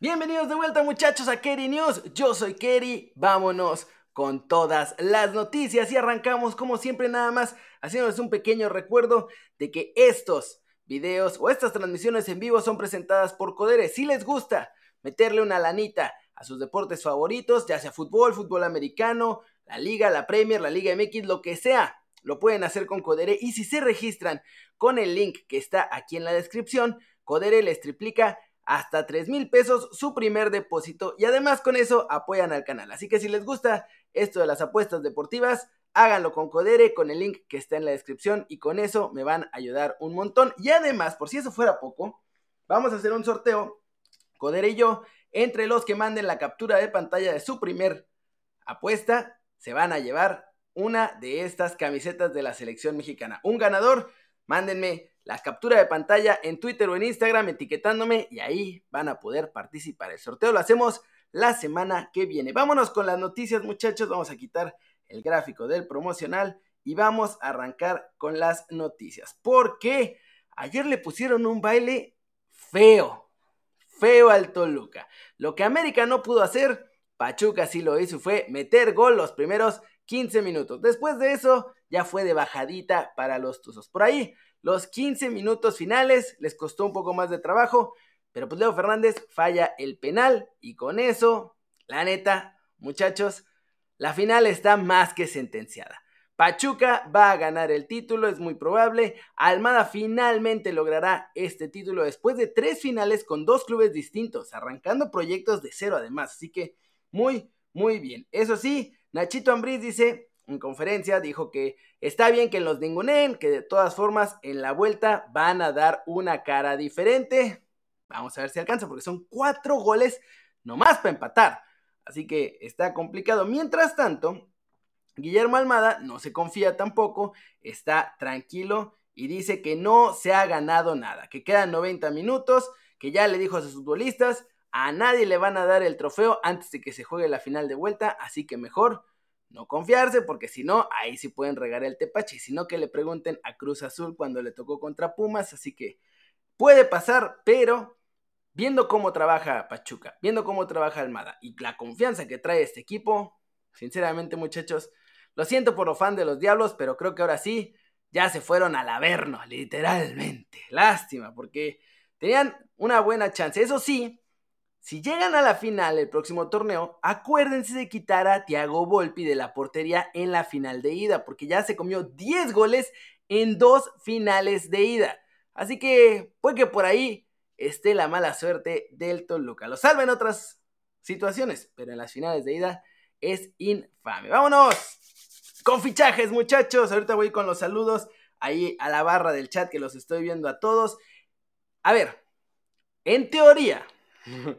Bienvenidos de vuelta muchachos a Kerry News. Yo soy Kerry. Vámonos con todas las noticias y arrancamos como siempre nada más haciéndoles un pequeño recuerdo de que estos videos o estas transmisiones en vivo son presentadas por Codere. Si les gusta meterle una lanita a sus deportes favoritos, ya sea fútbol, fútbol americano, la liga, la Premier, la Liga MX, lo que sea, lo pueden hacer con Codere y si se registran con el link que está aquí en la descripción, Codere les triplica hasta 3 mil pesos su primer depósito y además con eso apoyan al canal. Así que si les gusta esto de las apuestas deportivas, háganlo con Codere, con el link que está en la descripción y con eso me van a ayudar un montón. Y además, por si eso fuera poco, vamos a hacer un sorteo, Codere y yo, entre los que manden la captura de pantalla de su primer apuesta, se van a llevar una de estas camisetas de la selección mexicana. Un ganador, mándenme la captura de pantalla en Twitter o en Instagram etiquetándome y ahí van a poder participar. El sorteo lo hacemos la semana que viene. Vámonos con las noticias muchachos, vamos a quitar el gráfico del promocional y vamos a arrancar con las noticias. Porque ayer le pusieron un baile feo, feo al Toluca. Lo que América no pudo hacer, Pachuca sí lo hizo, fue meter gol los primeros 15 minutos. Después de eso, ya fue de bajadita para los Tuzos. Por ahí los 15 minutos finales les costó un poco más de trabajo, pero pues Leo Fernández falla el penal y con eso, la neta, muchachos, la final está más que sentenciada. Pachuca va a ganar el título, es muy probable. Almada finalmente logrará este título después de tres finales con dos clubes distintos, arrancando proyectos de cero además. Así que muy, muy bien. Eso sí, Nachito Ambriz dice, en conferencia dijo que está bien que los ninguneen, que de todas formas en la vuelta van a dar una cara diferente. Vamos a ver si alcanza, porque son cuatro goles nomás para empatar. Así que está complicado. Mientras tanto, Guillermo Almada no se confía tampoco, está tranquilo y dice que no se ha ganado nada, que quedan 90 minutos, que ya le dijo a sus futbolistas, a nadie le van a dar el trofeo antes de que se juegue la final de vuelta, así que mejor no confiarse, porque si no, ahí sí pueden regar el tepache. Y si no, que le pregunten a Cruz Azul cuando le tocó contra Pumas. Así que puede pasar, pero viendo cómo trabaja Pachuca, viendo cómo trabaja Almada y la confianza que trae este equipo, sinceramente, muchachos, lo siento por lo fan de los Diablos, pero creo que ahora sí ya se fueron al averno, literalmente. Lástima, porque tenían una buena chance. Eso sí, si llegan a la final el próximo torneo, acuérdense de quitar a Thiago Volpi de la portería en la final de ida, porque ya se comió 10 goles en dos finales de ida. Así que puede que por ahí esté la mala suerte del Toluca. Lo salva en otras situaciones, pero en las finales de ida es infame. Vámonos con fichajes, muchachos. Ahorita voy con los saludos ahí a la barra del chat que los estoy viendo a todos. A ver, en teoría,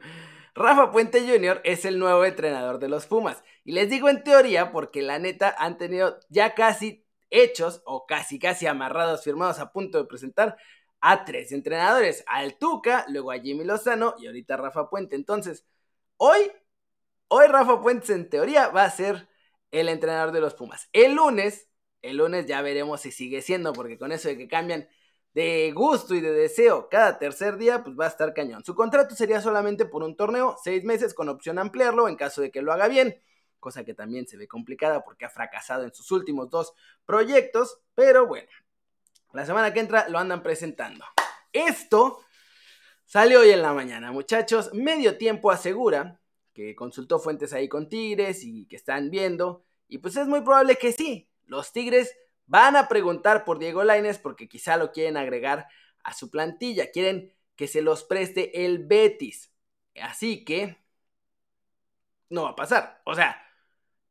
Rafa Puente Jr. es el nuevo entrenador de los Pumas. Y les digo en teoría porque la neta han tenido ya casi hechos o casi casi amarrados, firmados a punto de presentar a tres entrenadores. Al Tuca, luego a Jimmy Lozano y ahorita a Rafa Puente. Entonces, hoy, hoy Rafa Puente en teoría va a ser el entrenador de los Pumas. El lunes, el lunes ya veremos si sigue siendo porque con eso de que cambian de gusto y de deseo cada tercer día, pues va a estar cañón. Su contrato sería solamente por un torneo, seis meses con opción a ampliarlo en caso de que lo haga bien, cosa que también se ve complicada porque ha fracasado en sus últimos dos proyectos, pero bueno, la semana que entra lo andan presentando. Esto salió hoy en la mañana, muchachos. Medio tiempo asegura que consultó fuentes ahí con Tigres y que están viendo, y pues es muy probable que sí, los Tigres Van a preguntar por Diego Laines porque quizá lo quieren agregar a su plantilla. Quieren que se los preste el Betis. Así que no va a pasar. O sea,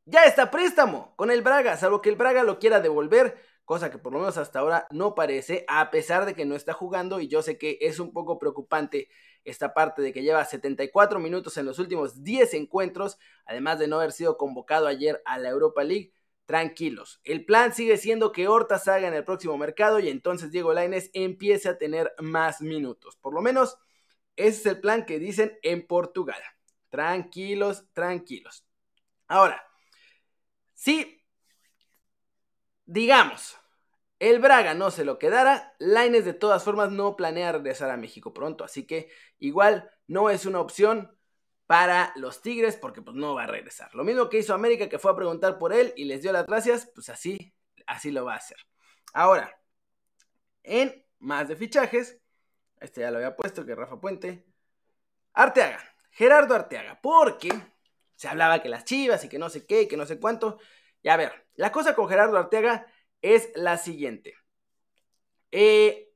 ya está préstamo con el Braga, salvo que el Braga lo quiera devolver, cosa que por lo menos hasta ahora no parece, a pesar de que no está jugando y yo sé que es un poco preocupante esta parte de que lleva 74 minutos en los últimos 10 encuentros, además de no haber sido convocado ayer a la Europa League tranquilos. El plan sigue siendo que Horta salga en el próximo mercado y entonces Diego Lainez empiece a tener más minutos. Por lo menos ese es el plan que dicen en Portugal. Tranquilos, tranquilos. Ahora, si digamos el Braga no se lo quedara, Lainez de todas formas no planea regresar a México pronto, así que igual no es una opción para los Tigres porque pues no va a regresar. Lo mismo que hizo América que fue a preguntar por él y les dio las gracias, pues así, así lo va a hacer. Ahora, en más de fichajes, este ya lo había puesto que Rafa Puente, Arteaga, Gerardo Arteaga, porque se hablaba que las chivas y que no sé qué, y que no sé cuánto. Y a ver, la cosa con Gerardo Arteaga es la siguiente. Eh,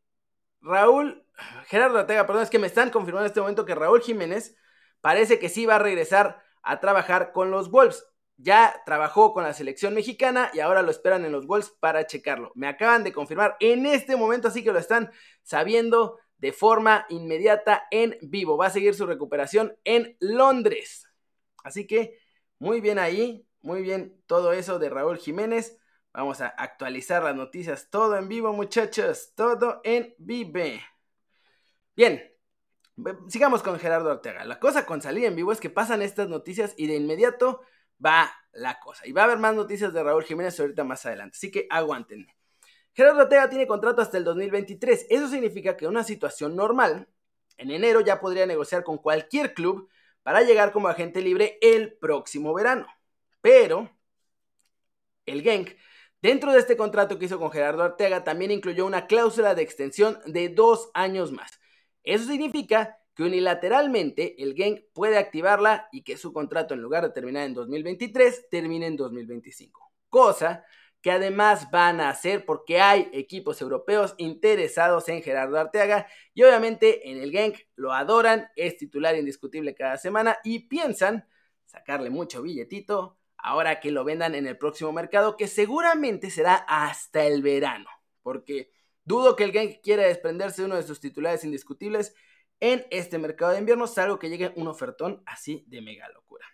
Raúl, Gerardo Arteaga, perdón, es que me están confirmando en este momento que Raúl Jiménez parece que sí va a regresar a trabajar con los Wolves. Ya trabajó con la selección mexicana y ahora lo esperan en los Wolves para checarlo. Me acaban de confirmar en este momento, así que lo están sabiendo de forma inmediata en vivo. Va a seguir su recuperación en Londres. Así que muy bien ahí, muy bien todo eso de Raúl Jiménez. Vamos a actualizar las noticias todo en vivo, muchachos. Todo en vivo. Bien, Sigamos con Gerardo Ortega. La cosa con salir en vivo es que pasan estas noticias y de inmediato va la cosa. Y va a haber más noticias de Raúl Jiménez ahorita más adelante. Así que aguántenme. Gerardo Ortega tiene contrato hasta el 2023. Eso significa que una situación normal, en enero ya podría negociar con cualquier club para llegar como agente libre el próximo verano. Pero el Genk, dentro de este contrato que hizo con Gerardo Ortega, también incluyó una cláusula de extensión de dos años más. Eso significa que unilateralmente el Genk puede activarla y que su contrato en lugar de terminar en 2023 termine en 2025. Cosa que además van a hacer porque hay equipos europeos interesados en Gerardo Arteaga y obviamente en el Genk lo adoran, es titular indiscutible cada semana y piensan sacarle mucho billetito ahora que lo vendan en el próximo mercado que seguramente será hasta el verano, porque Dudo que el Genk quiera desprenderse de uno de sus titulares indiscutibles en este mercado de invierno, salvo que llegue un ofertón así de mega locura.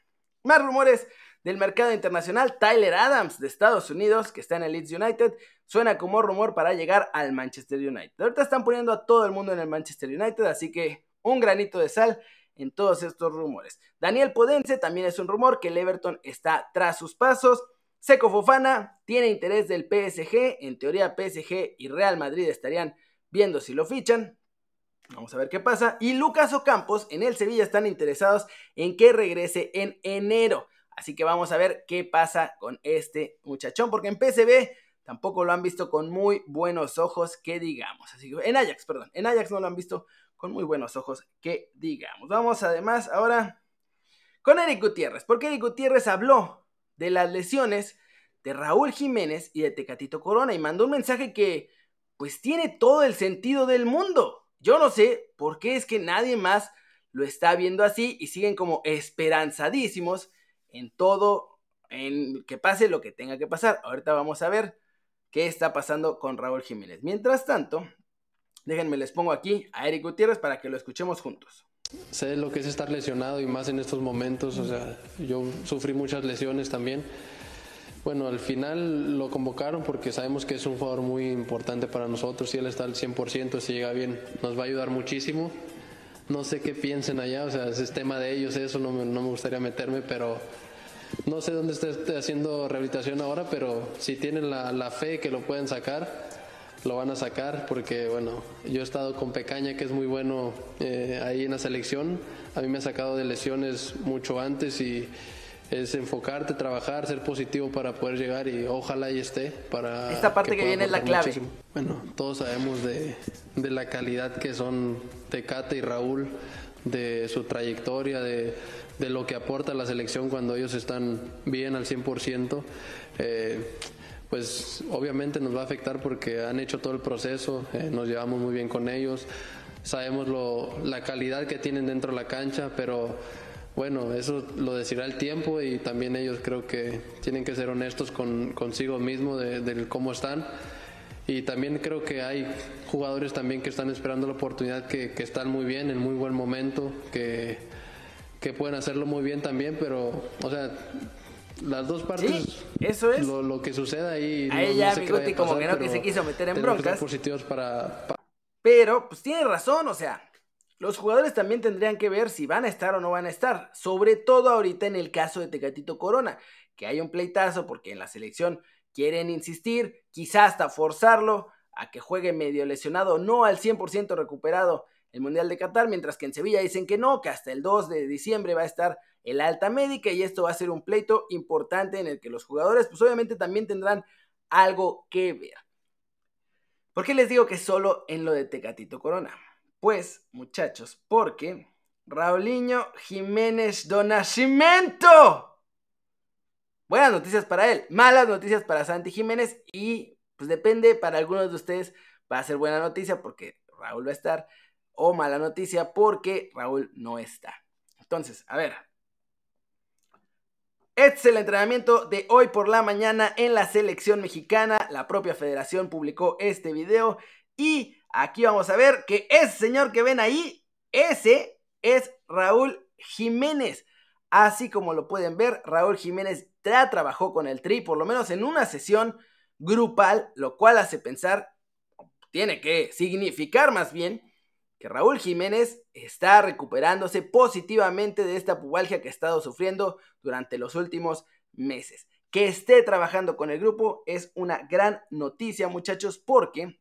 Más rumores del mercado internacional, Tyler Adams de Estados Unidos, que está en el Leeds United, suena como rumor para llegar al Manchester United. Ahorita están poniendo a todo el mundo en el Manchester United, así que un granito de sal en todos estos rumores. Daniel Podense también es un rumor que el Everton está tras sus pasos. Seco Fofana tiene interés del PSG. En teoría, PSG y Real Madrid estarían viendo si lo fichan. Vamos a ver qué pasa. Y Lucas Ocampos en el Sevilla están interesados en que regrese en enero. Así que vamos a ver qué pasa con este muchachón. Porque en PSV tampoco lo han visto con muy buenos ojos, que digamos. Así que en Ajax, perdón. En Ajax no lo han visto con muy buenos ojos, que digamos. Vamos además ahora con Eric Gutiérrez. Porque Eric Gutiérrez habló de las lesiones de Raúl Jiménez y de Tecatito Corona y mandó un mensaje que pues tiene todo el sentido del mundo. Yo no sé por qué es que nadie más lo está viendo así y siguen como esperanzadísimos en todo, en que pase lo que tenga que pasar. Ahorita vamos a ver qué está pasando con Raúl Jiménez. Mientras tanto, déjenme les pongo aquí a Eric Gutiérrez para que lo escuchemos juntos. Sé lo que es estar lesionado y más en estos momentos, o sea, yo sufrí muchas lesiones también. Bueno, al final lo convocaron porque sabemos que es un jugador muy importante para nosotros. Si él está al 100%, si llega bien, nos va a ayudar muchísimo. No sé qué piensen allá, o sea, es tema de ellos, eso no me, no me gustaría meterme, pero no sé dónde esté haciendo rehabilitación ahora, pero si tienen la, la fe que lo pueden sacar, lo van a sacar porque, bueno, yo he estado con Pecaña, que es muy bueno eh, ahí en la selección. A mí me ha sacado de lesiones mucho antes y es enfocarte, trabajar, ser positivo para poder llegar y ojalá ahí esté para... Esta parte que, viene es la clave. Bueno, todos sabemos de, de, la calidad que son Tecate y Raúl, de su trayectoria, de, de lo que aporta la selección cuando ellos están bien al 100% pues obviamente nos va a afectar porque han hecho todo el proceso, eh, nos llevamos muy bien con ellos, sabemos lo, la calidad que tienen dentro de la cancha, pero bueno, eso lo decirá el tiempo y también ellos creo que tienen que ser honestos con, consigo mismo de, cómo están. Y también creo que hay jugadores también que están esperando la oportunidad, que, que están muy bien, en muy buen momento, que, que pueden hacerlo muy bien también, pero, o sea, las dos partes. eso es. Lo, que sucede ahí. A ella, mi como que no que se quiso meter en broncas. positivos para, Pero, pues tiene razón, o sea. Los jugadores también tendrían que ver si van a estar o no van a estar. Sobre todo ahorita en el caso de Tecatito Corona. Que hay un pleitazo porque en la selección quieren insistir, quizás hasta forzarlo a que juegue medio lesionado, no al 100% recuperado el Mundial de Qatar, mientras que en Sevilla dicen que no, que hasta el 2 de diciembre va a estar el alta médica y esto va a ser un pleito importante en el que los jugadores pues obviamente también tendrán algo que ver. ¿Por qué les digo que solo en lo de Tecatito Corona? Pues muchachos, porque Raulinho Jiménez Donacimento. Buenas noticias para él, malas noticias para Santi Jiménez y pues depende, para algunos de ustedes va a ser buena noticia porque Raúl va a estar o mala noticia porque Raúl no está. Entonces, a ver. Este es el entrenamiento de hoy por la mañana en la selección mexicana. La propia federación publicó este video y aquí vamos a ver que ese señor que ven ahí, ese es Raúl Jiménez. Así como lo pueden ver, Raúl Jiménez ya trabajó con el Tri, por lo menos en una sesión grupal, lo cual hace pensar, tiene que significar más bien, que Raúl Jiménez está recuperándose positivamente de esta pubalgia que ha estado sufriendo durante los últimos meses. Que esté trabajando con el grupo es una gran noticia, muchachos, porque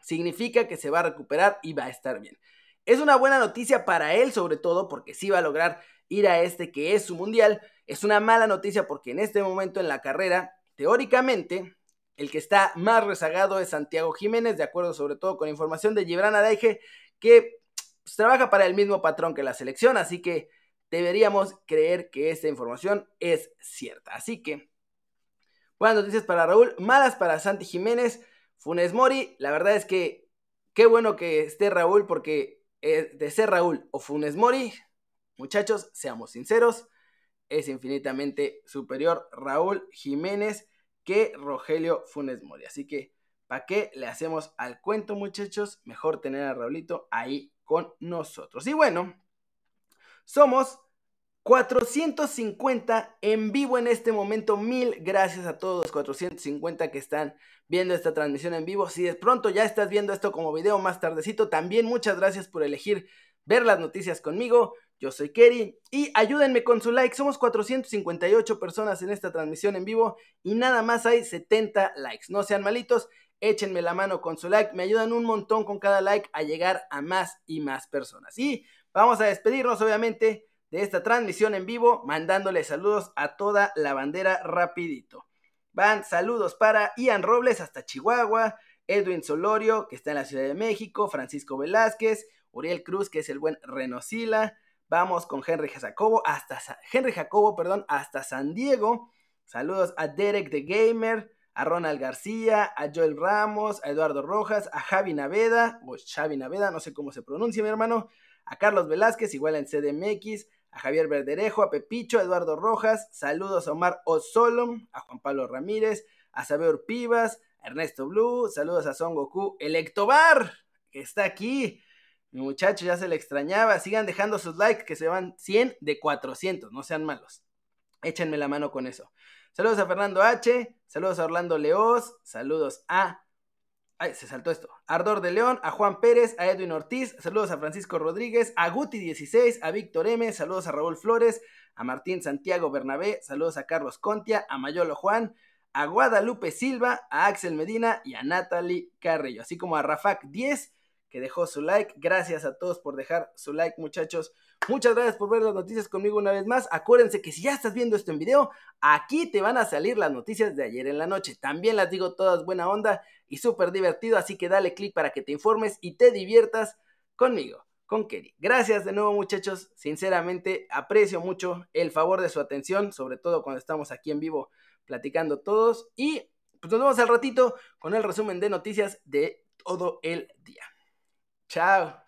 significa que se va a recuperar y va a estar bien. Es una buena noticia para él, sobre todo porque sí va a lograr ir a este que es su mundial. Es una mala noticia porque en este momento en la carrera, teóricamente, el que está más rezagado es Santiago Jiménez, de acuerdo sobre todo con información de Gibran Araige, que pues, trabaja para el mismo patrón que la selección, así que deberíamos creer que esta información es cierta. Así que, buenas noticias para Raúl, malas para Santi Jiménez, Funes Mori, la verdad es que qué bueno que esté Raúl porque eh, de ser Raúl o Funes Mori, muchachos, seamos sinceros, es infinitamente superior Raúl Jiménez que Rogelio Funes Mori. Así que, ¿para qué le hacemos al cuento, muchachos? Mejor tener a Raulito ahí con nosotros. Y bueno, somos 450 en vivo en este momento. Mil gracias a todos los 450 que están viendo esta transmisión en vivo. Si de pronto ya estás viendo esto como video más tardecito, también muchas gracias por elegir ver las noticias conmigo. Yo soy Kerry y ayúdenme con su like. Somos 458 personas en esta transmisión en vivo y nada más hay 70 likes. No sean malitos, échenme la mano con su like. Me ayudan un montón con cada like a llegar a más y más personas. Y vamos a despedirnos obviamente de esta transmisión en vivo mandándole saludos a toda la bandera rapidito. Van saludos para Ian Robles hasta Chihuahua, Edwin Solorio que está en la Ciudad de México, Francisco Velázquez, Uriel Cruz que es el buen Renosila. Vamos con Henry Jacobo hasta Henry Jacobo, perdón, hasta San Diego. Saludos a Derek the Gamer, a Ronald García, a Joel Ramos, a Eduardo Rojas, a Javi Naveda, o Xavi Naveda, no sé cómo se pronuncia mi hermano, a Carlos Velázquez, igual en CDMX, a Javier Verderejo, a Pepicho, a Eduardo Rojas, saludos a Omar Osolom, a Juan Pablo Ramírez, a Saber Pivas, a Ernesto Blue, saludos a Son Goku, Electobar, que está aquí, mi muchacho ya se le extrañaba. Sigan dejando sus likes que se van 100 de 400. No sean malos. Échenme la mano con eso. Saludos a Fernando H. Saludos a Orlando Leoz. Saludos a. Ay, se saltó esto. Ardor de León, a Juan Pérez, a Edwin Ortiz, saludos a Francisco Rodríguez, a Guti16, a Víctor M, saludos a Raúl Flores, a Martín Santiago Bernabé, saludos a Carlos Contia, a Mayolo Juan, a Guadalupe Silva, a Axel Medina y a Natalie Carrillo, así como a Rafac 10 que dejó su like. Gracias a todos por dejar su like, muchachos. Muchas gracias por ver las noticias conmigo una vez más. Acuérdense que si ya estás viendo esto en video, aquí te van a salir las noticias de ayer en la noche. También las digo todas buena onda y súper divertido, así que dale click para que te informes y te diviertas conmigo, con Kerry. Gracias de nuevo, muchachos. Sinceramente, aprecio mucho el favor de su atención, sobre todo cuando estamos aquí en vivo platicando todos. Y pues nos vemos al ratito con el resumen de noticias de todo el día. Ciao.